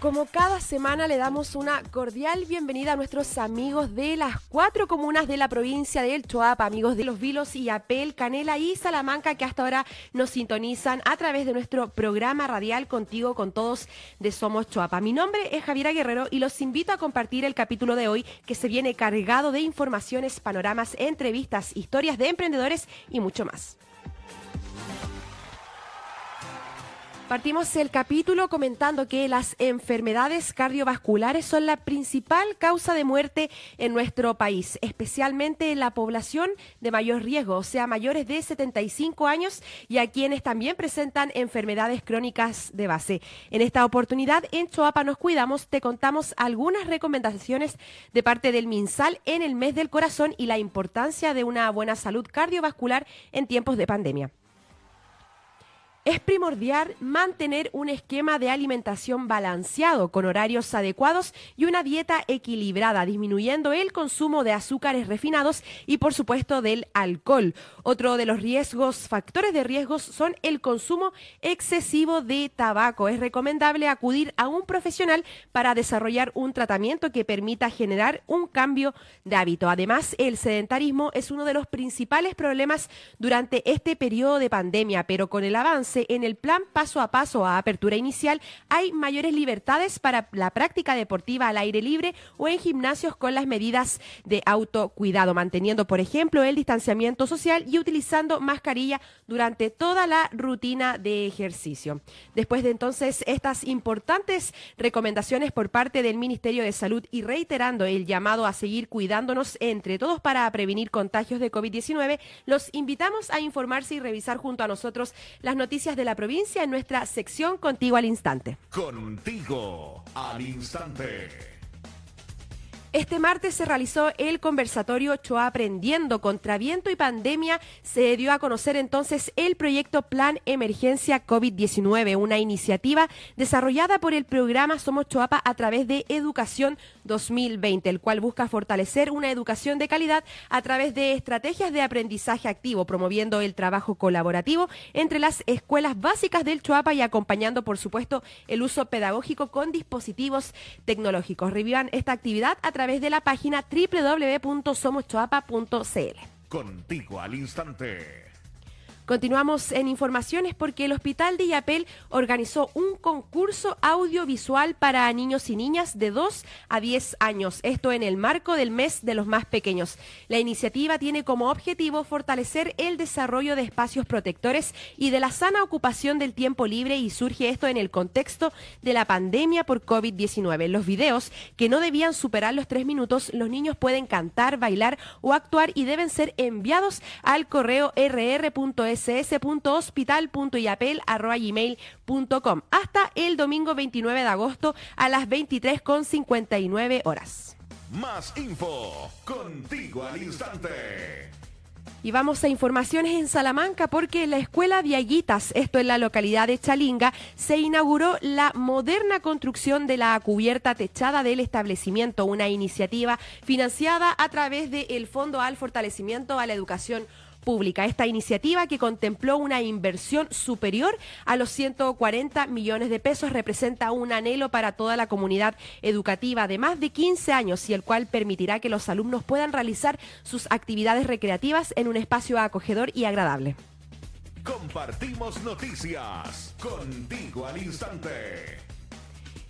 Como cada semana le damos una cordial bienvenida a nuestros amigos de las cuatro comunas de la provincia del Choapa, amigos de Los Vilos y Apel, Canela y Salamanca que hasta ahora nos sintonizan a través de nuestro programa radial Contigo con Todos de Somos Choapa. Mi nombre es Javiera Guerrero y los invito a compartir el capítulo de hoy que se viene cargado de informaciones, panoramas, entrevistas, historias de emprendedores y mucho más. Partimos el capítulo comentando que las enfermedades cardiovasculares son la principal causa de muerte en nuestro país, especialmente en la población de mayor riesgo, o sea, mayores de 75 años y a quienes también presentan enfermedades crónicas de base. En esta oportunidad, en Choapa nos cuidamos, te contamos algunas recomendaciones de parte del MinSal en el mes del corazón y la importancia de una buena salud cardiovascular en tiempos de pandemia. Es primordial mantener un esquema de alimentación balanceado con horarios adecuados y una dieta equilibrada, disminuyendo el consumo de azúcares refinados y por supuesto del alcohol. Otro de los riesgos, factores de riesgos son el consumo excesivo de tabaco. Es recomendable acudir a un profesional para desarrollar un tratamiento que permita generar un cambio de hábito. Además, el sedentarismo es uno de los principales problemas durante este periodo de pandemia, pero con el avance en el plan paso a paso a apertura inicial hay mayores libertades para la práctica deportiva al aire libre o en gimnasios con las medidas de autocuidado, manteniendo, por ejemplo, el distanciamiento social y utilizando mascarilla durante toda la rutina de ejercicio. Después de entonces estas importantes recomendaciones por parte del Ministerio de Salud y reiterando el llamado a seguir cuidándonos entre todos para prevenir contagios de COVID-19, los invitamos a informarse y revisar junto a nosotros las noticias de la provincia en nuestra sección Contigo al Instante. Contigo al Instante. Este martes se realizó el conversatorio Choa Aprendiendo contra Viento y Pandemia. Se dio a conocer entonces el proyecto Plan Emergencia COVID-19, una iniciativa desarrollada por el programa Somos Choapa a través de Educación 2020, el cual busca fortalecer una educación de calidad a través de estrategias de aprendizaje activo, promoviendo el trabajo colaborativo entre las escuelas básicas del Choapa y acompañando, por supuesto, el uso pedagógico con dispositivos tecnológicos. Revivan esta actividad a través de la página www.somoschoapa.cl. Contigo al instante. Continuamos en informaciones porque el Hospital de Yapel organizó un concurso audiovisual para niños y niñas de 2 a 10 años, esto en el marco del mes de los más pequeños. La iniciativa tiene como objetivo fortalecer el desarrollo de espacios protectores y de la sana ocupación del tiempo libre y surge esto en el contexto de la pandemia por COVID-19. Los videos que no debían superar los tres minutos, los niños pueden cantar, bailar o actuar y deben ser enviados al correo rr.es ss.hospital.yapel.gmail.com hasta el domingo 29 de agosto a las 23.59 horas. Más info, contigo al instante. Y vamos a informaciones en Salamanca porque la escuela Viaguitas, esto en la localidad de Chalinga, se inauguró la moderna construcción de la cubierta techada del establecimiento, una iniciativa financiada a través del Fondo al Fortalecimiento a la Educación pública. Esta iniciativa que contempló una inversión superior a los 140 millones de pesos representa un anhelo para toda la comunidad educativa de más de 15 años y el cual permitirá que los alumnos puedan realizar sus actividades recreativas en un espacio acogedor y agradable. Compartimos noticias contigo al instante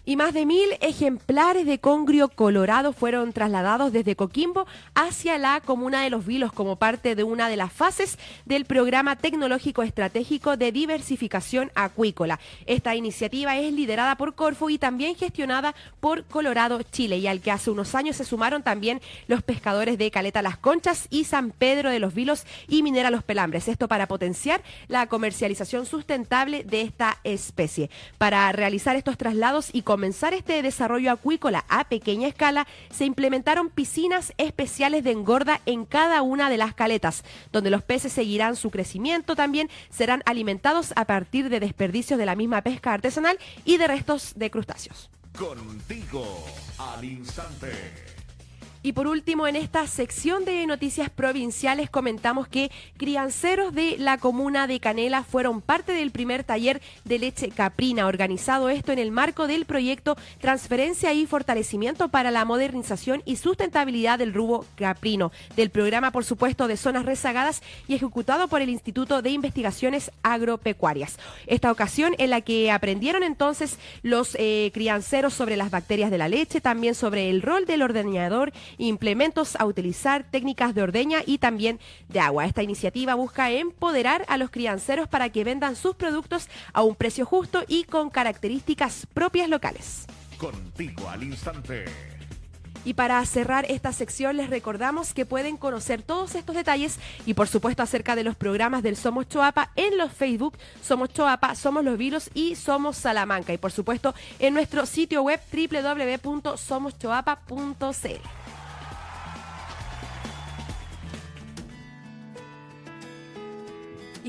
y más de mil ejemplares de congrio colorado fueron trasladados desde Coquimbo hacia la comuna de Los Vilos como parte de una de las fases del programa tecnológico estratégico de diversificación acuícola. Esta iniciativa es liderada por Corfo y también gestionada por Colorado Chile y al que hace unos años se sumaron también los pescadores de Caleta Las Conchas y San Pedro de los Vilos y Minera Los Pelambres. Esto para potenciar la comercialización sustentable de esta especie. Para realizar estos traslados y comenzar este desarrollo acuícola a pequeña escala, se implementaron piscinas especiales de engorda en cada una de las caletas, donde los peces seguirán su crecimiento, también serán alimentados a partir de desperdicios de la misma pesca artesanal y de restos de crustáceos. Contigo al instante. Y por último, en esta sección de noticias provinciales comentamos que crianceros de la comuna de Canela fueron parte del primer taller de leche caprina, organizado esto en el marco del proyecto Transferencia y Fortalecimiento para la Modernización y Sustentabilidad del Rubo Caprino, del programa, por supuesto, de zonas rezagadas y ejecutado por el Instituto de Investigaciones Agropecuarias. Esta ocasión en la que aprendieron entonces los eh, crianceros sobre las bacterias de la leche, también sobre el rol del ordeñador implementos a utilizar, técnicas de ordeña y también de agua. Esta iniciativa busca empoderar a los crianceros para que vendan sus productos a un precio justo y con características propias locales. Contigo al instante. Y para cerrar esta sección les recordamos que pueden conocer todos estos detalles y por supuesto acerca de los programas del Somos Choapa en los Facebook Somos Choapa, Somos Los Vilos y Somos Salamanca y por supuesto en nuestro sitio web www.somoschoapa.cl.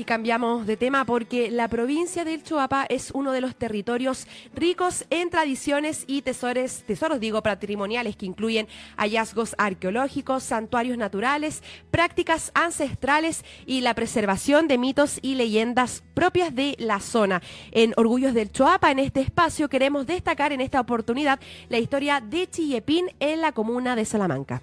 Y cambiamos de tema porque la provincia del Choapa es uno de los territorios ricos en tradiciones y tesoros, tesoros digo, patrimoniales que incluyen hallazgos arqueológicos, santuarios naturales, prácticas ancestrales y la preservación de mitos y leyendas propias de la zona. En Orgullos del Choapa, en este espacio, queremos destacar en esta oportunidad la historia de Chillepín en la comuna de Salamanca.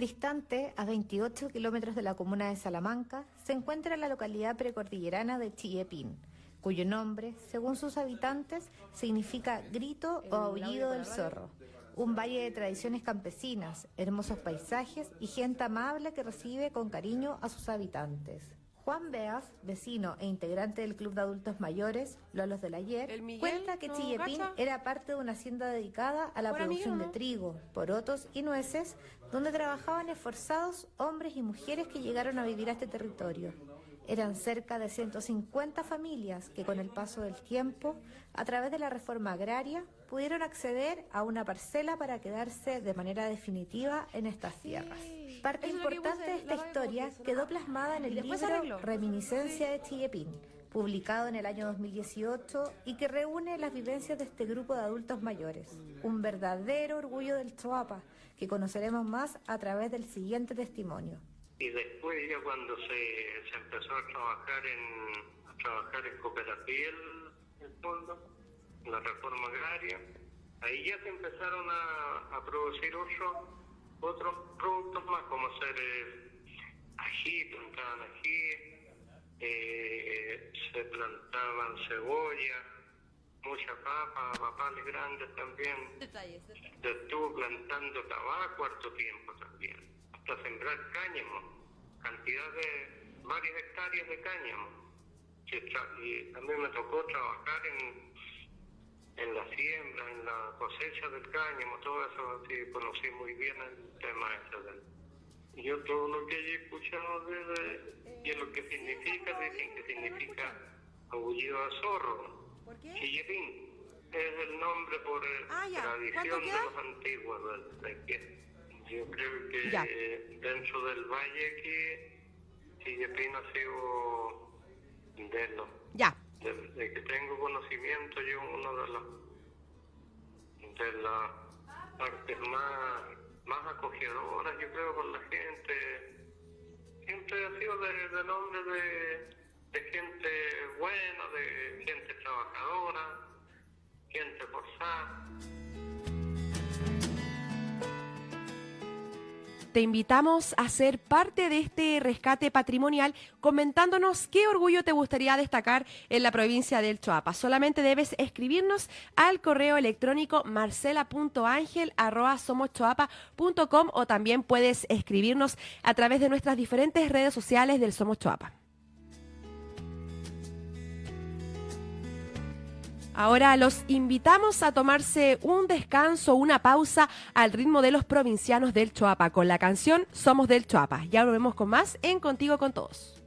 Distante a 28 kilómetros de la comuna de Salamanca, se encuentra la localidad precordillerana de Chillepín, cuyo nombre, según sus habitantes, significa grito o aullido del zorro. Un valle de tradiciones campesinas, hermosos paisajes y gente amable que recibe con cariño a sus habitantes. Juan Beas, vecino e integrante del Club de Adultos Mayores, Lolos del Ayer, cuenta que Chillepín era parte de una hacienda dedicada a la producción de trigo, porotos y nueces, donde trabajaban esforzados hombres y mujeres que llegaron a vivir a este territorio. Eran cerca de 150 familias que con el paso del tiempo, a través de la reforma agraria, pudieron acceder a una parcela para quedarse de manera definitiva en estas tierras. Parte importante de esta historia quedó plasmada en el libro Reminiscencia de Chillepín, publicado en el año 2018 y que reúne las vivencias de este grupo de adultos mayores. Un verdadero orgullo del Choapa, que conoceremos más a través del siguiente testimonio. Y después ya cuando se, empezó a trabajar en, trabajar en cooperativa el, fondo, la reforma agraria, ahí ya se empezaron a, a producir otros otros productos más, como ser eh, ají, plantaban ají, eh, se plantaban cebolla, mucha papa, papales grandes también. Se estuvo plantando tabaco harto tiempo también, hasta sembrar cáñamo, cantidad de varias hectáreas de cáñamo. Y a mí me tocó trabajar en en la siembra, en la cosecha del cáñamo, todo eso, sí, conocí muy bien el tema ese del... Yo todo lo que he escuchado de, y lo que significa, dicen que significa aullido a zorro. ¿Por qué? Chillepín. Es el nombre por eh, ah, tradición de los antiguos. Yo creo que dentro del valle que Chillepín ha sido de los... Ya de, que tengo conocimiento, yo uno de las de las partes más, más acogedoras, yo creo, con la gente. Siempre ha sido de, nombre de, de gente buena, de gente trabajadora, gente forzada. Te invitamos a ser parte de este rescate patrimonial comentándonos qué orgullo te gustaría destacar en la provincia del Choapa. Solamente debes escribirnos al correo electrónico marcela.angel.com o también puedes escribirnos a través de nuestras diferentes redes sociales del Somos Choapa. Ahora los invitamos a tomarse un descanso, una pausa al ritmo de los provincianos del Choapa con la canción Somos del Choapa. Ya volvemos con más en Contigo con Todos.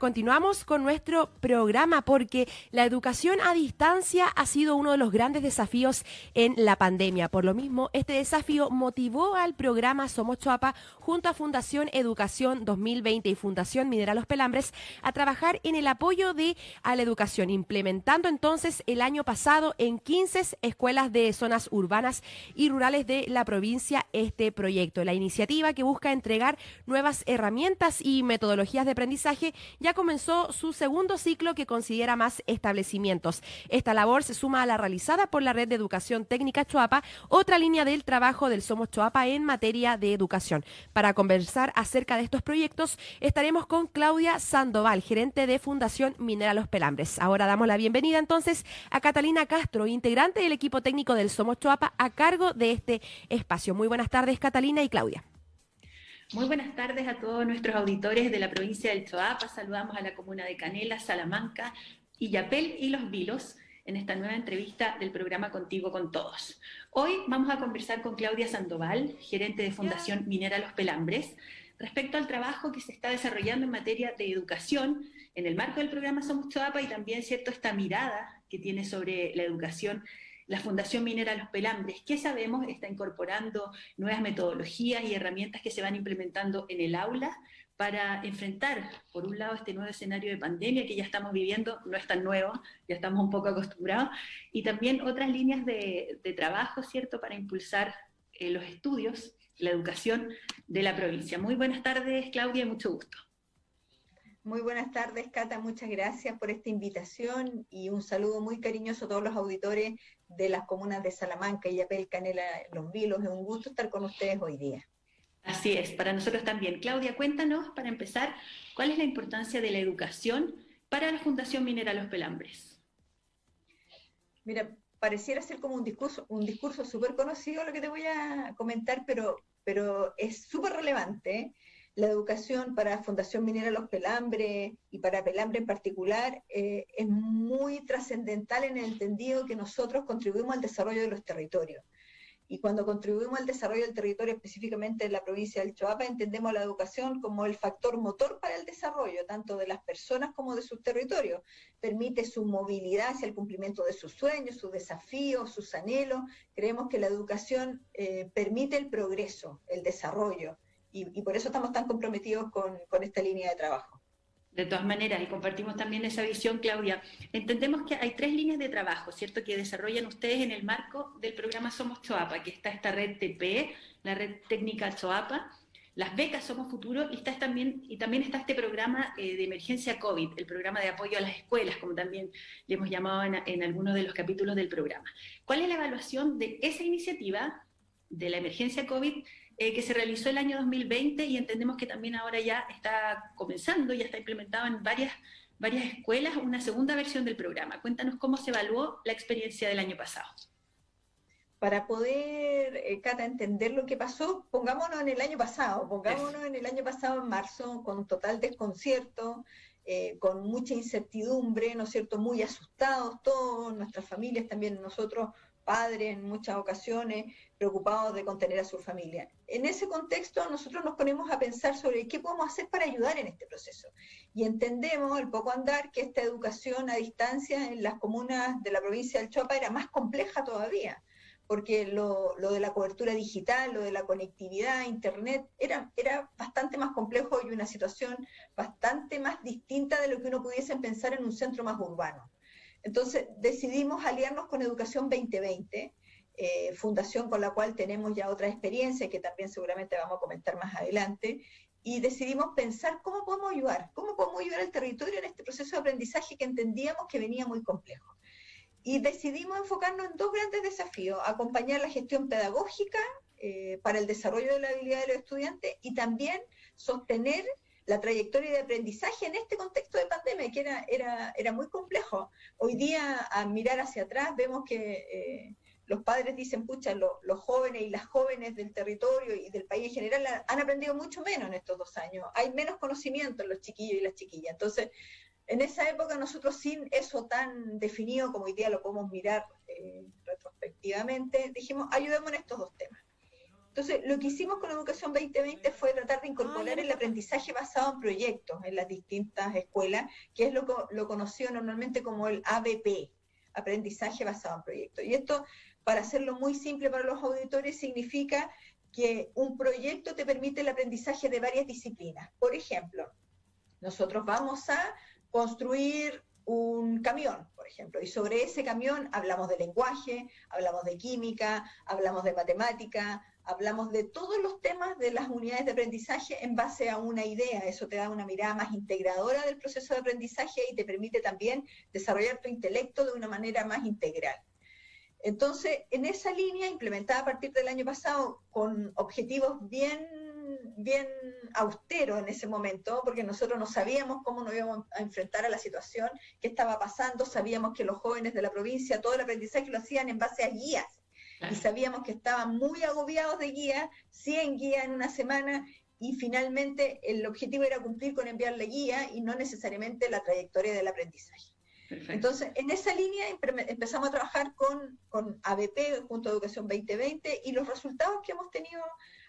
Continuamos con nuestro programa porque la educación a distancia ha sido uno de los grandes desafíos en la pandemia. Por lo mismo, este desafío motivó al programa Somos Choapa junto a Fundación Educación 2020 y Fundación Mineral Los Pelambres a trabajar en el apoyo de a la educación, implementando entonces el año pasado en 15 escuelas de zonas urbanas y rurales de la provincia este proyecto. La iniciativa que busca entregar nuevas herramientas y metodologías de aprendizaje ya comenzó su segundo ciclo que considera más establecimientos. Esta labor se suma a la realizada por la Red de Educación Técnica Choapa, otra línea del trabajo del Somos Choapa en materia de educación. Para conversar acerca de estos proyectos, estaremos con Claudia Sandoval, gerente de Fundación Minera Los Pelambres. Ahora damos la bienvenida entonces a Catalina Castro, integrante del equipo técnico del Somos Choapa, a cargo de este espacio. Muy buenas tardes, Catalina y Claudia. Muy buenas tardes a todos nuestros auditores de la provincia del Choapa. Saludamos a la comuna de Canela, Salamanca, Illapel y Los Vilos en esta nueva entrevista del programa Contigo con Todos. Hoy vamos a conversar con Claudia Sandoval, gerente de Fundación Minera Los Pelambres, respecto al trabajo que se está desarrollando en materia de educación en el marco del programa Somos Choapa y también, cierto, esta mirada que tiene sobre la educación la Fundación Minera Los Pelambres, ¿qué sabemos? Está incorporando nuevas metodologías y herramientas que se van implementando en el aula para enfrentar, por un lado, este nuevo escenario de pandemia que ya estamos viviendo, no es tan nuevo, ya estamos un poco acostumbrados, y también otras líneas de, trabajo, ¿cierto?, para impulsar eh, los estudios, la educación de la provincia. Muy buenas tardes, Claudia, mucho gusto. Muy buenas tardes, Cata. Muchas gracias por esta invitación y un saludo muy cariñoso a todos los auditores de las comunas de Salamanca, Yapel, Canela, Los Vilos. Es un gusto estar con ustedes hoy día. Así es, para nosotros también. Claudia, cuéntanos, para empezar, cuál es la importancia de la educación para la Fundación Minera Los Pelambres. Mira, pareciera ser como un discurso, un discurso súper conocido lo que te voy a comentar, pero, pero es súper relevante la educación para Fundación Minera Los Pelambres y para Pelambre en particular eh, es muy trascendental en el entendido que nosotros contribuimos al desarrollo de los territorios. Y cuando contribuimos al desarrollo del territorio, específicamente en la provincia del Choapa, entendemos la educación como el factor motor para el desarrollo, tanto de las personas como de sus territorios. Permite su movilidad hacia el cumplimiento de sus sueños, sus desafíos, sus anhelos. Creemos que la educación eh, permite el progreso, el desarrollo. Y, por eso estamos tan comprometidos con esta línea de trabajo. De todas maneras, y compartimos también esa visión, Claudia, entendemos que hay tres líneas de trabajo, ¿cierto?, que desarrollan ustedes en el marco del programa Somos Choapa, que está esta red TP, la red técnica Choapa, las becas Somos Futuro, y, está también, y también está este programa eh, de emergencia COVID, el programa de apoyo a las escuelas, como también le hemos llamado en, en algunos de los capítulos del programa. ¿Cuál es la evaluación de esa iniciativa de la emergencia COVID eh, que se realizó el año 2020 y entendemos que también ahora ya está comenzando, ya está implementado en varias, varias escuelas una segunda versión del programa. Cuéntanos cómo se evaluó la experiencia del año pasado. Para poder, eh, Cata, entender lo que pasó, pongámonos en el año pasado, pongámonos en el año pasado, en marzo, con total desconcierto, eh, con mucha incertidumbre, ¿no es cierto?, muy asustados todos, nuestras familias también, nosotros padres en muchas ocasiones, preocupados de contener a su familia. En ese contexto nosotros nos ponemos a pensar sobre qué podemos hacer para ayudar en este proceso. Y entendemos, el poco andar, que esta educación a distancia en las comunas de la provincia del Chopa era más compleja todavía porque lo, lo, de la cobertura digital, lo de la conectividad, Internet, era, era bastante más complejo y una situación bastante más distinta de lo que uno pudiese pensar en un centro más urbano. Entonces decidimos aliarnos con Educación 2020, eh, fundación con la cual tenemos ya otra experiencia que también seguramente vamos a comentar más adelante, y decidimos pensar cómo podemos ayudar, cómo podemos ayudar al territorio en este proceso de aprendizaje que entendíamos que venía muy complejo. Y decidimos enfocarnos en dos grandes desafíos, acompañar la gestión pedagógica eh, para el desarrollo de la habilidad de los estudiantes y también sostener la trayectoria de aprendizaje en este contexto de pandemia, que era, era, era muy complejo. Hoy día, al mirar hacia atrás, vemos que eh, los padres dicen, pucha, los jóvenes y las jóvenes del territorio y del país en general han aprendido mucho menos en estos dos años. Hay menos conocimiento en los chiquillos y las chiquillas. Entonces, en esa época nosotros sin eso tan definido como hoy día lo podemos mirar eh, retrospectivamente, dijimos, ayudemos en estos dos temas. Entonces, lo que hicimos con Educación 2020 fue tratar de incorporar el aprendizaje basado en proyectos en las distintas escuelas, que es lo, lo conocido normalmente como el ABP, aprendizaje basado en proyectos. Y esto, para hacerlo muy simple para los auditores, significa que un proyecto te permite el aprendizaje de varias disciplinas. Por ejemplo, nosotros vamos a construir un camión, por ejemplo, y sobre ese camión hablamos de lenguaje, hablamos de química, hablamos de matemática, hablamos de todos los temas de las unidades de aprendizaje en base a una idea. Eso te da una mirada más integradora del proceso de aprendizaje y te permite también desarrollar tu intelecto de una manera más integral. Entonces, en esa línea, implementada a partir del año pasado, con objetivos bien, bien austeros en ese momento, porque nosotros no sabíamos cómo nos íbamos a enfrentar a la situación que estaba pasando, sabíamos que los jóvenes de la provincia, todo el aprendizaje lo hacían en base a guías y sabíamos que estaban muy agobiados de guía, 100 guías en una semana, y finalmente el objetivo era cumplir con enviar la guía y no necesariamente la trayectoria del aprendizaje. Entonces, en esa línea empezamos a trabajar con, con ABP, junto a Educación 2020, y los resultados que hemos tenido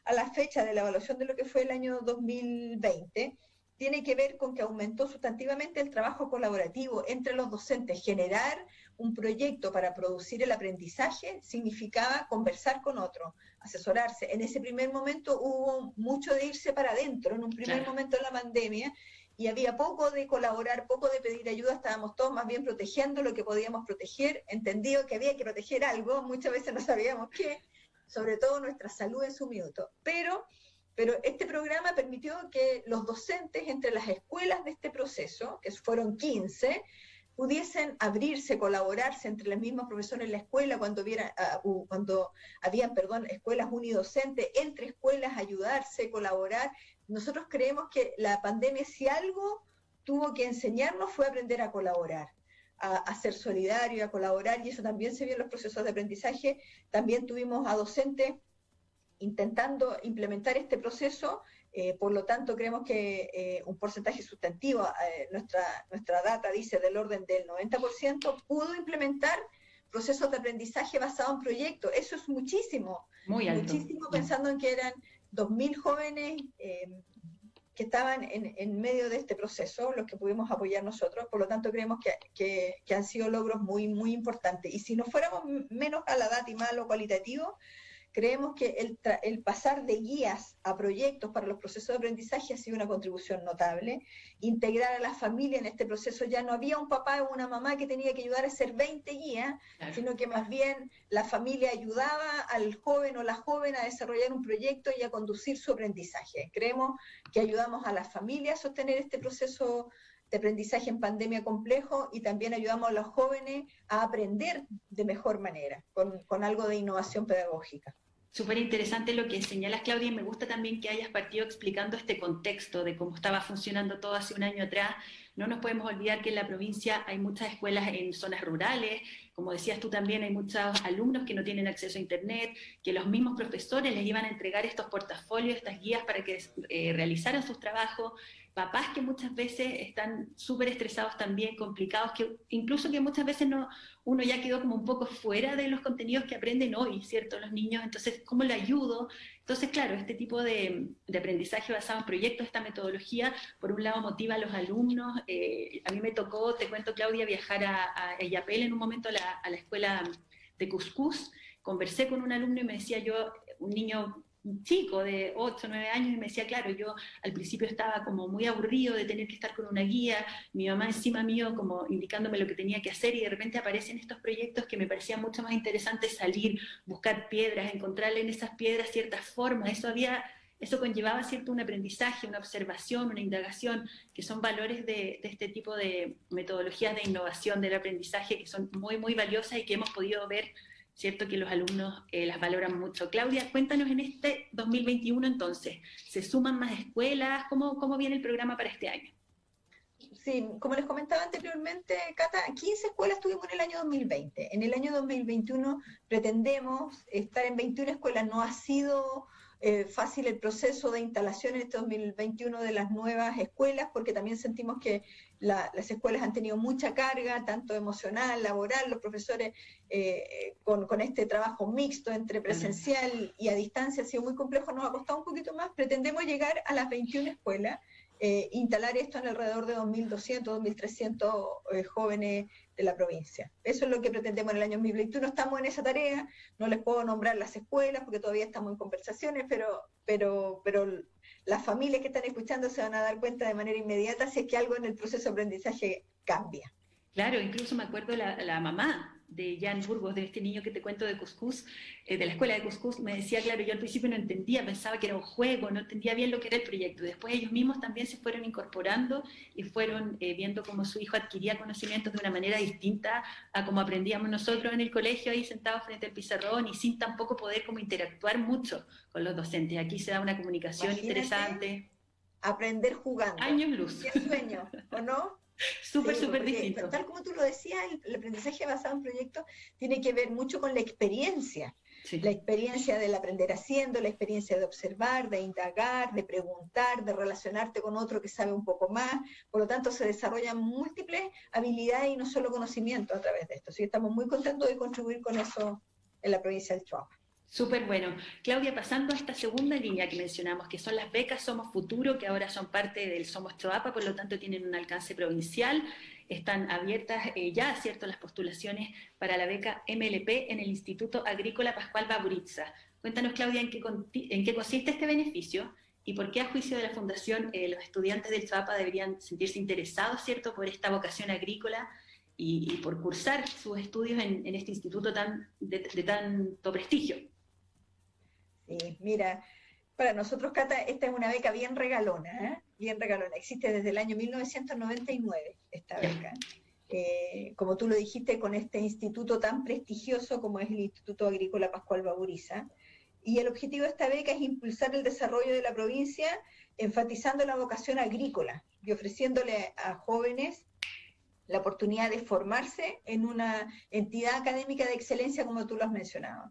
a la fecha de la evaluación de lo que fue el año 2020 tiene que ver con que aumentó sustantivamente el trabajo colaborativo entre los docentes, generar un proyecto para producir el aprendizaje significaba conversar con otro, asesorarse. En ese primer momento hubo mucho de irse para adentro, en un primer momento de la pandemia, y había poco de colaborar, poco de pedir ayuda, estábamos todos más bien protegiendo lo que podíamos proteger, entendido que había que proteger algo, muchas veces no sabíamos qué, sobre todo nuestra salud en su minuto. Pero, pero este programa permitió que los docentes entre las escuelas de este proceso, que fueron 15, pudiesen abrirse, colaborarse entre los mismos profesores en la escuela, cuando, hubiera, ah, cuando habían, perdón, escuelas unidocentes, entre escuelas ayudarse, colaborar. Nosotros creemos que la pandemia, si algo tuvo que enseñarnos, fue aprender a colaborar, a, a ser solidario, a colaborar, y eso también se vio en los procesos de aprendizaje. También tuvimos a docentes intentando implementar este proceso eh, por lo tanto, creemos que eh, un porcentaje sustantivo, eh, nuestra, nuestra data dice del orden del 90%, pudo implementar procesos de aprendizaje basado en proyectos. Eso es muchísimo. Muy alto. Muchísimo pensando en que eran 2.000 jóvenes eh, que estaban en, medio de este proceso, los que pudimos apoyar nosotros. Por lo tanto, creemos que, que han sido logros muy, muy importantes. Y si no fuéramos menos a la data y más a lo cualitativo, Creemos que el, el, pasar de guías a proyectos para los procesos de aprendizaje ha sido una contribución notable. Integrar a la familia en este proceso ya no había un papá o una mamá que tenía que ayudar a hacer 20 guías, sino que más bien la familia ayudaba al joven o la joven a desarrollar un proyecto y a conducir su aprendizaje. Creemos que ayudamos a las familias a sostener este proceso de aprendizaje en pandemia complejo y también ayudamos a los jóvenes a aprender de mejor manera, con, con algo de innovación pedagógica. Súper interesante lo que señalas, Claudia, y me gusta también que hayas partido explicando este contexto de cómo estaba funcionando todo hace un año atrás. No nos podemos olvidar que en la provincia hay muchas escuelas en zonas rurales, como decías tú también, hay muchos alumnos que no tienen acceso a Internet, que los mismos profesores les iban a entregar estos portafolios, estas guías para que eh, realizaran sus trabajos, papás que muchas veces están súper estresados también, complicados, que incluso que muchas veces no, uno ya quedó como un poco fuera de los contenidos que aprenden hoy, ¿cierto? Los niños, entonces, ¿cómo le ayudo? Entonces, claro, este tipo de, aprendizaje basado en proyectos, esta metodología, por un lado motiva a los alumnos. Eh, a mí me tocó, te cuento, Claudia, viajar a, a en un momento a la, a la escuela de Cuscús. Conversé con un alumno y me decía yo, un niño chico de 8 o 9 años y me decía, claro, yo al principio estaba como muy aburrido de tener que estar con una guía, mi mamá encima mío como indicándome lo que tenía que hacer y de repente aparecen estos proyectos que me parecían mucho más interesantes salir, buscar piedras, encontrarle en esas piedras ciertas formas, eso había... Eso conllevaba cierto un aprendizaje, una observación, una indagación, que son valores de, de este tipo de metodologías de innovación del aprendizaje que son muy, muy valiosas y que hemos podido ver ¿cierto? Que los alumnos eh, las valoran mucho. Claudia, cuéntanos en este 2021 entonces, ¿se suman más escuelas? ¿Cómo, cómo viene el programa para este año? Sí, como les comentaba anteriormente, Cata, 15 escuelas tuvimos en el año 2020. En el año 2021 pretendemos estar en 21 escuelas. No ha sido eh, fácil el proceso de instalación en este 2021 de las nuevas escuelas, porque también sentimos que las escuelas han tenido mucha carga, tanto emocional, laboral, los profesores eh, con, con, este trabajo mixto entre presencial y a distancia ha sido muy complejo, nos ha costado un poquito más, pretendemos llegar a las 21 escuelas eh, instalar esto en alrededor de 2.200, 2.300 eh, jóvenes de la provincia. Eso es lo que pretendemos en el año 2021. Estamos en esa tarea, no les puedo nombrar las escuelas porque todavía estamos en conversaciones, pero, pero, pero las familias que están escuchando se van a dar cuenta de manera inmediata si es que algo en el proceso de aprendizaje cambia. Claro, incluso me acuerdo la, la mamá de Jan Burgos, de este niño que te cuento de Cuscús, eh, de la escuela de Cuscús, me decía, claro, yo al principio no entendía, pensaba que era un juego, no entendía bien lo que era el proyecto. Después ellos mismos también se fueron incorporando y fueron eh, viendo cómo su hijo adquiría conocimientos de una manera distinta a como aprendíamos nosotros en el colegio, ahí sentados frente al pizarrón y sin tampoco poder como interactuar mucho con los docentes. Aquí se da una comunicación interesante. Aprender jugando. Años luz. Qué sueño, ¿o no? Súper, súper distinto. Tal como tú lo decías, el, aprendizaje basado en proyectos tiene que ver mucho con la experiencia. La experiencia del aprender haciendo, la experiencia de observar, de indagar, de preguntar, de relacionarte con otro que sabe un poco más. Por lo tanto, se desarrollan múltiples habilidades y no solo conocimiento a través de esto. Así que estamos muy contentos de contribuir con eso en la provincia del Chihuahua. Súper bueno. Claudia, pasando a esta segunda línea que mencionamos, que son las becas Somos Futuro, que ahora son parte del Somos Choapa, por lo tanto tienen un alcance provincial. Están abiertas eh, ya, ¿cierto?, las postulaciones para la beca MLP en el Instituto Agrícola Pascual Baburitza. Cuéntanos, Claudia, en qué, consiste este beneficio y por qué, a juicio de la Fundación, eh, los estudiantes del Choapa deberían sentirse interesados, ¿cierto?, por esta vocación agrícola y, por cursar sus estudios en, este instituto tan, de tanto prestigio mira, para nosotros, Cata, esta es una beca bien regalona, ¿eh? bien regalona. Existe desde el año 1999 esta beca. Eh, como tú lo dijiste, con este instituto tan prestigioso como es el Instituto Agrícola Pascual Baburiza. Y el objetivo de esta beca es impulsar el desarrollo de la provincia, enfatizando la vocación agrícola y ofreciéndole a jóvenes la oportunidad de formarse en una entidad académica de excelencia, como tú lo has mencionado.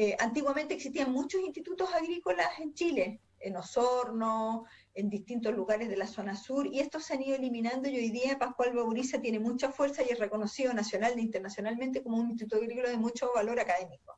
Eh, antiguamente existían muchos institutos agrícolas en Chile, en Osorno, en distintos lugares de la zona sur, y estos se han ido eliminando hoy día Pascual Bauriza tiene mucha fuerza y es reconocido nacional e internacionalmente como un instituto agrícola de mucho valor académico.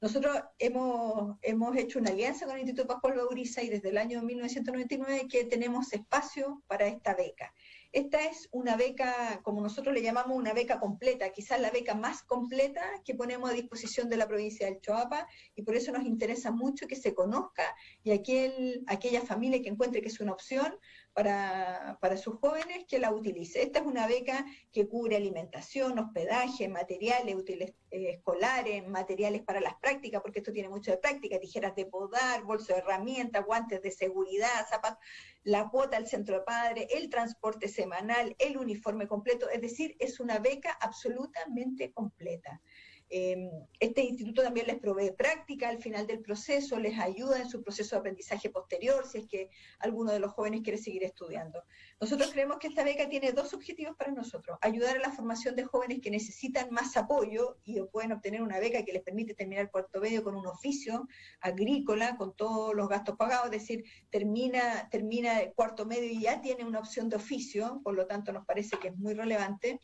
Nosotros hemos, hemos hecho una alianza con el Instituto Pascual Bauriza y desde el año 1999 que tenemos espacio para esta beca. Esta es una beca, como nosotros le llamamos, una beca completa, quizás la beca más completa que ponemos a disposición de la provincia del Choapa, y por eso nos interesa mucho que se conozca y aquel, aquella familia que encuentre que es una opción para, para, sus jóvenes que la utilice. Esta es una beca que cubre alimentación, hospedaje, materiales eh, escolares, materiales para las prácticas, porque esto tiene mucho de práctica, tijeras de podar, bolso de herramientas, guantes de seguridad, zapatos, la cuota al centro de padre, el transporte semanal, el uniforme completo, es decir, es una beca absolutamente completa. Em, este instituto también les provee práctica al final del proceso, les ayuda en su proceso de aprendizaje posterior, si es que alguno de los jóvenes quiere seguir estudiando. Nosotros creemos que esta beca tiene dos objetivos para nosotros, ayudar a la formación de jóvenes que necesitan más apoyo y pueden obtener una beca que les permite terminar cuarto medio con un oficio agrícola, con todos los gastos pagados, es decir, termina, termina el cuarto medio y ya tiene una opción de oficio, por lo tanto nos parece que es muy relevante.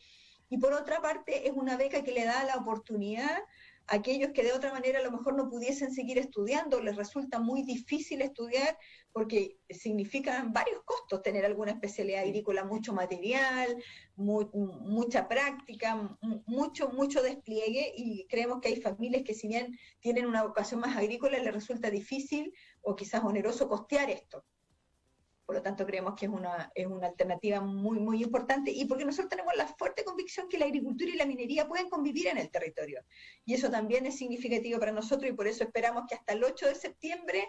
Y por otra parte, es una beca que le da la oportunidad a aquellos que de otra manera a lo mejor no pudiesen seguir estudiando, les resulta muy difícil estudiar porque significan varios costos tener alguna especialidad agrícola, mucho material, mucha práctica, mucho, mucho despliegue. Y creemos que hay familias que si bien tienen una vocación más agrícola, les resulta difícil o quizás oneroso costear esto. Por lo tanto, creemos que es una, es una alternativa muy, muy importante y porque nosotros tenemos la fuerte convicción que la agricultura y la minería pueden convivir en el territorio. Y eso también es significativo para nosotros y por eso esperamos que hasta el 8 de septiembre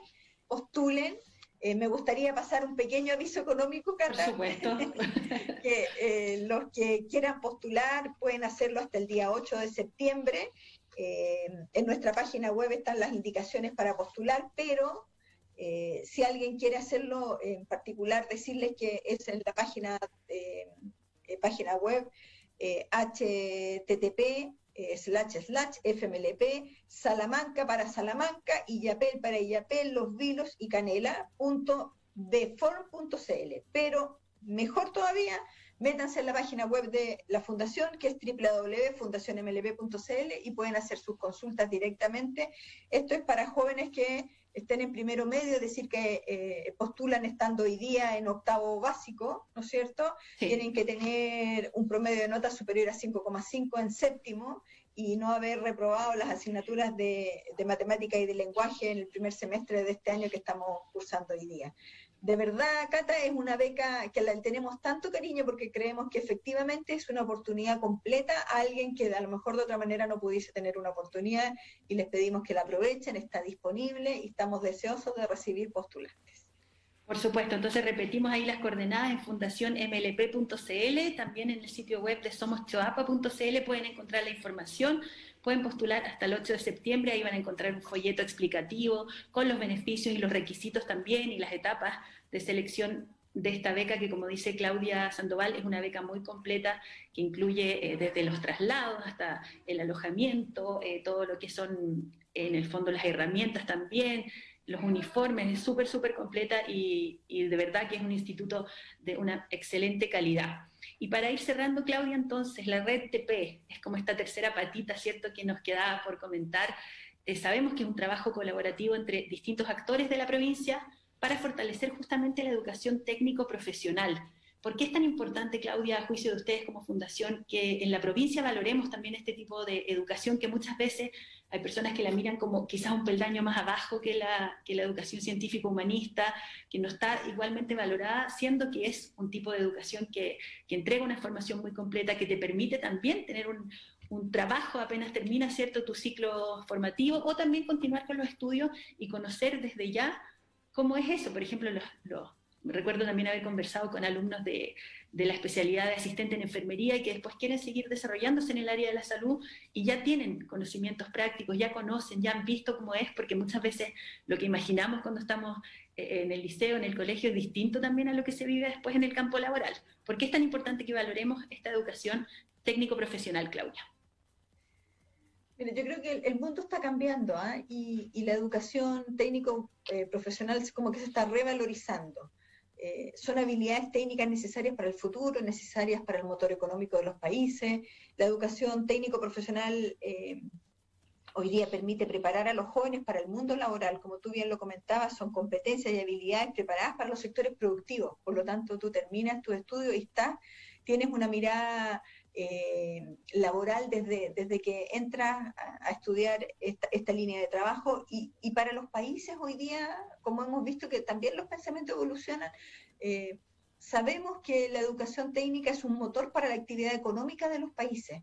postulen. Eh, me gustaría pasar un pequeño aviso económico, Carla. Por supuesto. que eh, los que quieran postular pueden hacerlo hasta el día 8 de septiembre. Eh, en nuestra página web están las indicaciones para postular, pero eh, si alguien quiere hacerlo en particular, decirles que es en la página, eh, página web http eh, slash slash fmlp salamanca para salamanca y yapel para yapel los vilos y canela pero mejor todavía métanse en la página web de la fundación que es www.fundacionmlp.cl y pueden hacer sus consultas directamente. Esto es para jóvenes que estén en primero medio, es decir, que eh, postulan estando hoy día en octavo básico, ¿no es cierto? Tienen que tener un promedio de notas superior a 5,5 en séptimo y no haber reprobado las asignaturas de, de matemática y de lenguaje en el primer semestre de este año que estamos cursando hoy día de verdad, Cata, es una beca que la tenemos tanto cariño porque creemos que efectivamente es una oportunidad completa a alguien que a lo mejor de otra manera no pudiese tener una oportunidad y les pedimos que la aprovechen, está disponible y estamos deseosos de recibir postulantes. Por supuesto, entonces repetimos ahí las coordenadas en fundacionmlp.cl, también en el sitio web de somoschoapa.cl pueden encontrar la información, pueden postular hasta el 8 de septiembre, ahí van a encontrar un folleto explicativo con los beneficios y los requisitos también y las etapas de selección de esta beca que, como dice Claudia Sandoval, es una beca muy completa que incluye eh, desde los traslados hasta el alojamiento, eh, todo lo que son en el fondo las herramientas también, los uniformes, es súper, súper completa y, y, de verdad que es un instituto de una excelente calidad. Y para ir cerrando, Claudia, entonces, la red TP es como esta tercera patita, ¿cierto?, que nos quedaba por comentar. Eh, sabemos que es un trabajo colaborativo entre distintos actores de la provincia, para fortalecer justamente la educación técnico-profesional. ¿Por qué es tan importante, Claudia, a juicio de ustedes como fundación, que en la provincia valoremos también este tipo de educación que muchas veces hay personas que la miran como quizás un peldaño más abajo que la, que la educación científico-humanista, que no está igualmente valorada, siendo que es un tipo de educación que, que entrega una formación muy completa, que te permite también tener un, un trabajo apenas termina cierto tu ciclo formativo o también continuar con los estudios y conocer desde ya ¿Cómo es eso? Por ejemplo, los, recuerdo también haber conversado con alumnos de, la especialidad de asistente en enfermería y que después quieren seguir desarrollándose en el área de la salud y ya tienen conocimientos prácticos, ya conocen, ya han visto cómo es, porque muchas veces lo que imaginamos cuando estamos eh, en el liceo, en el colegio, es distinto también a lo que se vive después en el campo laboral. ¿Por qué es tan importante que valoremos esta educación técnico-profesional, Claudia? Yo creo que el, mundo está cambiando ¿ah? y, la educación técnico eh, como que se está revalorizando. Eh, son habilidades técnicas necesarias para el futuro, necesarias para el motor económico de los países. La educación técnico profesional eh, hoy día permite preparar a los jóvenes para el mundo laboral, como tú bien lo comentabas, son competencias y habilidades preparadas para los sectores productivos. Por lo tanto, tú terminas tu estudio y estás, tienes una mirada eh, laboral desde, desde que entras a, estudiar esta, línea de trabajo. Y, para los países hoy día, como hemos visto que también los pensamientos evolucionan, eh, sabemos que la educación técnica es un motor para la actividad económica de los países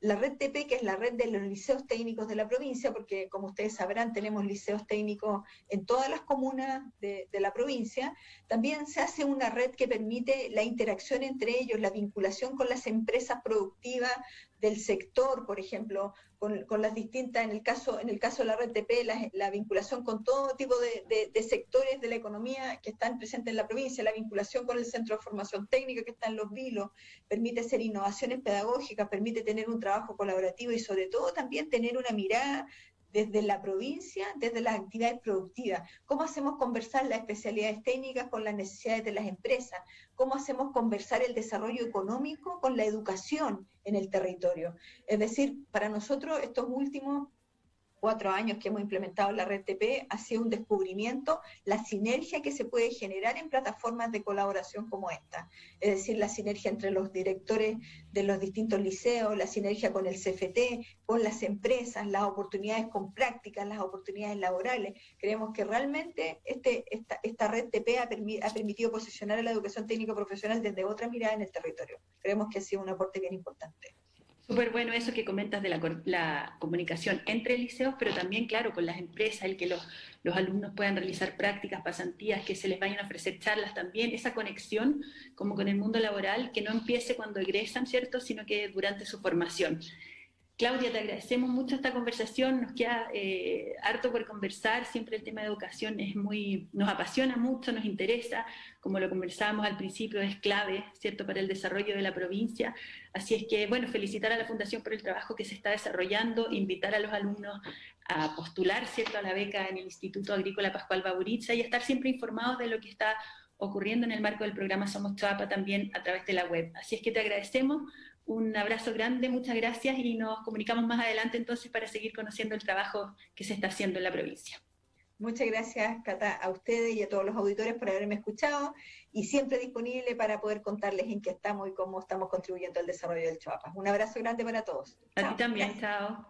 la red TP, que es la red de los liceos técnicos de la provincia, porque como ustedes sabrán, tenemos liceos técnicos en todas las comunas de, la provincia, también se hace una red que permite la interacción entre ellos, la vinculación con las empresas productivas del sector, por ejemplo, con, las distintas, en el caso, en el caso de la red TP, la, vinculación con todo tipo de, sectores de la economía que están presentes en la provincia, la vinculación con el centro de formación técnica que está en Los Vilos, permite hacer innovaciones pedagógicas, permite tener un trabajo colaborativo y sobre todo también tener una mirada desde la provincia, desde las actividades productivas. ¿Cómo hacemos conversar las especialidades técnicas con las necesidades de las empresas? ¿Cómo hacemos conversar el desarrollo económico con la educación en el territorio? Es decir, para nosotros estos últimos cuatro años que hemos implementado la red TP ha sido un descubrimiento, la sinergia que se puede generar en plataformas de colaboración como esta. Es decir, la sinergia entre los directores de los distintos liceos, la sinergia con el CFT, con las empresas, las oportunidades con prácticas, las oportunidades laborales. Creemos que realmente este, esta, red TP ha, ha permitido posicionar a la educación técnico profesional desde otra mirada en el territorio. Creemos que ha sido un aporte bien importante. Súper bueno eso que comentas de la, comunicación entre liceos, pero también, claro, con las empresas, el que los, los, alumnos puedan realizar prácticas, pasantías, que se les vayan a ofrecer charlas también, esa conexión como con el mundo laboral, que no empiece cuando egresan, ¿cierto?, sino que durante su formación. Claudia, te agradecemos mucho esta conversación, nos queda eh, harto por conversar, siempre el tema de educación es muy, nos apasiona mucho, nos interesa, como lo conversábamos al principio, es clave, ¿cierto?, para el desarrollo de la provincia. Así es que, bueno, felicitar a la Fundación por el trabajo que se está desarrollando, invitar a los alumnos a postular, ¿cierto?, a la beca en el Instituto Agrícola Pascual Baburitza y estar siempre informados de lo que está ocurriendo en el marco del programa Somos Choapa también a través de la web. Así es que te agradecemos un abrazo grande, muchas gracias y nos comunicamos más adelante entonces para seguir conociendo el trabajo que se está haciendo en la provincia. Muchas gracias, Cata, a ustedes y a todos los auditores por haberme escuchado y siempre disponible para poder contarles en qué estamos y cómo estamos contribuyendo al desarrollo del Chuapas. Un abrazo grande para todos. A ti también, chao.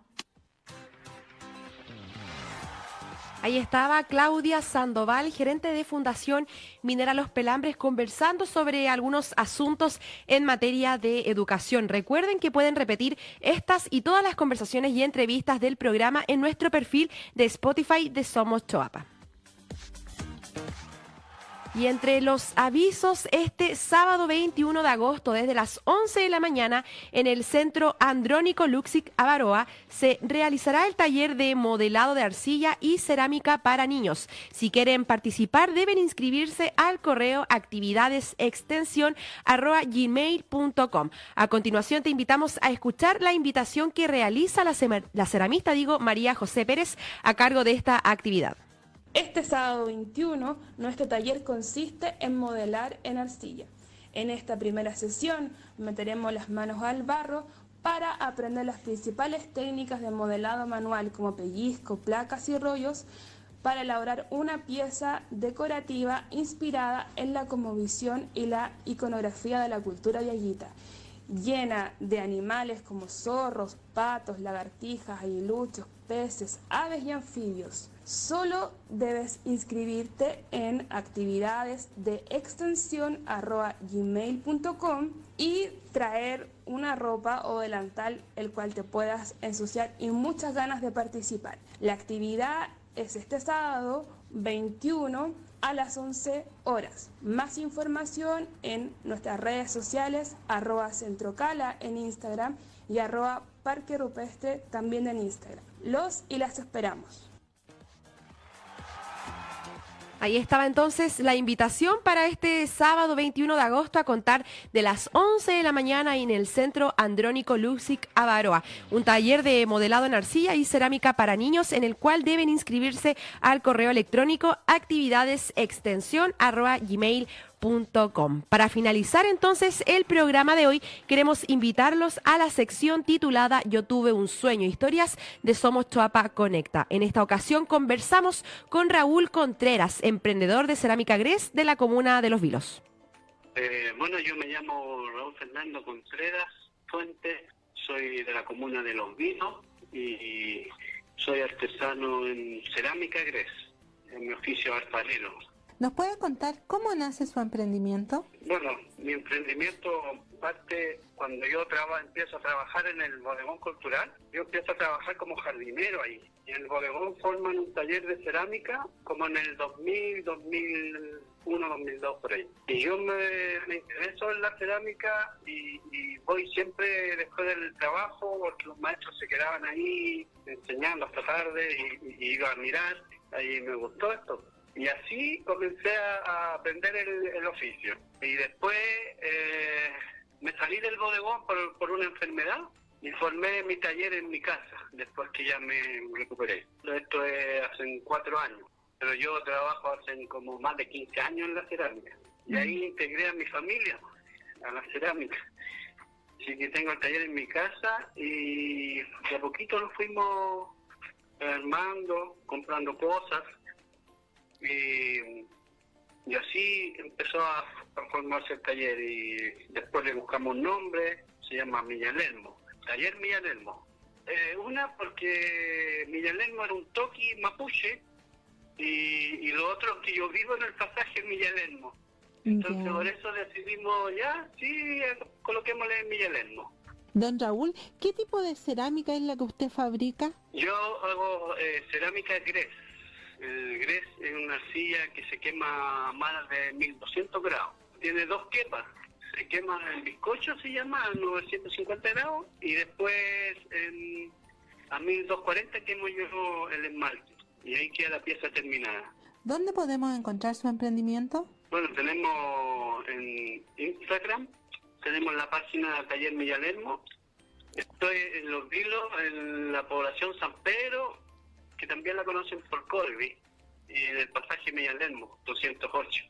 Ahí estaba Claudia Sandoval, gerente de Fundación Minera Los Pelambres, conversando sobre algunos asuntos en materia de educación. Recuerden que pueden repetir estas y todas las conversaciones y entrevistas del programa en nuestro perfil de Spotify de Somos Choapa. Y entre los avisos, este sábado 21 de agosto, desde las 11 de la mañana, en el Centro Andrónico Luxic Avaroa, se realizará el taller de modelado de arcilla y cerámica para niños. Si quieren participar, deben inscribirse al correo actividadesextensión.gmail.com. A continuación, te invitamos a escuchar la invitación que realiza la, la ceramista, digo, María José Pérez, a cargo de esta actividad. Este sábado 21, nuestro taller consiste en modelar en arcilla. En esta primera sesión meteremos las manos al barro para aprender las principales técnicas de modelado manual como pellizco, placas y rollos para elaborar una pieza decorativa inspirada en la cosmovisión y la iconografía de la cultura yayita, llena de animales como zorros, patos, lagartijas, aguiluchos, peces, aves y anfibios. Solo debes inscribirte en actividades de extensión gmail.com y traer una ropa o delantal el cual te puedas ensuciar y muchas ganas de participar. La actividad es este sábado 21 a las 11 horas. Más información en nuestras redes sociales, arroba centrocala en Instagram y arroba parque rupestre también en Instagram. Los y las esperamos. Ahí estaba entonces la invitación para este sábado 21 de agosto a contar de las 11 de la mañana en el Centro Andrónico Luxic Avaroa, un taller de modelado en arcilla y cerámica para niños en el cual deben inscribirse al correo electrónico actividadesextensión para finalizar entonces el programa de hoy, queremos invitarlos a la sección titulada Yo tuve un sueño, historias de Somos Choapa Conecta. En esta ocasión conversamos con Raúl Contreras, emprendedor de cerámica Gres de la comuna de Los Vilos. Eh, bueno, yo me llamo Raúl Fernando Contreras Fuente, soy de la comuna de Los Vilos y soy artesano en cerámica Gres, en mi oficio alfarero. ¿Nos puede contar cómo nace su emprendimiento? Bueno, mi emprendimiento parte cuando yo empiezo a trabajar en el bodegón cultural. Yo empiezo a trabajar como jardinero ahí. En el bodegón forman un taller de cerámica como en el 2000, 2001, 2002 por ahí. Y yo me, intereso en la cerámica y, voy siempre después del trabajo porque los maestros se quedaban ahí enseñando hasta tarde y, y iba a mirar. Ahí me gustó esto y así comencé a, aprender el, oficio. Y después eh, me salí del bodegón por, por una enfermedad y formé mi taller en mi casa, después que ya me recuperé. Esto es hace cuatro años, pero yo trabajo hace como más de 15 años en la cerámica. Y ahí integré a mi familia a la cerámica. Así que tengo el taller en mi casa y de a poquito lo fuimos armando, comprando cosas y, así empezó a, formarse el taller y después le buscamos un nombre, se llama Millalelmo, Taller Millalelmo. Eh, una porque Millalelmo era un toqui mapuche y, lo otro que yo vivo en el pasaje Millalelmo. Entonces por eso decidimos ya, sí, coloquémosle Millalelmo. Don Raúl, ¿qué tipo de cerámica es la que usted fabrica? Yo hago eh, cerámica gres el GRES es una arcilla que se quema a más de 1200 grados. Tiene dos quemas. Se quema el bizcocho, se llama, a 950 grados, y después a 1240 quemo yo el esmalte. Y ahí queda la pieza terminada. ¿Dónde podemos encontrar su emprendimiento? Bueno, tenemos en Instagram, tenemos la página Taller Millalermo. Estoy en Los Vilos, en la población San Pedro, que también la conocen por Corby, y en el pasaje Millalermo, 208.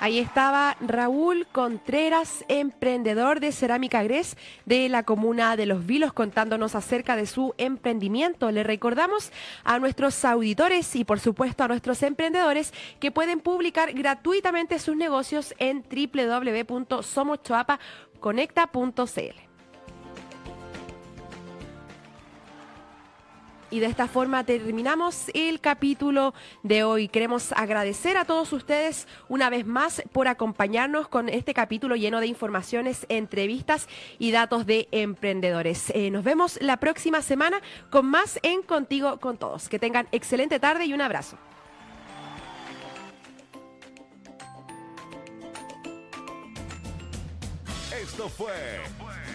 Ahí estaba Raúl Contreras, emprendedor de Cerámica Gres de la comuna de Los Vilos, contándonos acerca de su emprendimiento. Le recordamos a nuestros auditores y por supuesto a nuestros emprendedores que pueden publicar gratuitamente sus negocios en www.somoschoapaconecta.cl. Y de esta forma terminamos el capítulo de hoy. Queremos agradecer a todos ustedes una vez más por acompañarnos con este capítulo lleno de informaciones, entrevistas y datos de emprendedores. Eh, nos vemos la próxima semana con más en Contigo con Todos. Que tengan excelente tarde y un abrazo. Esto fue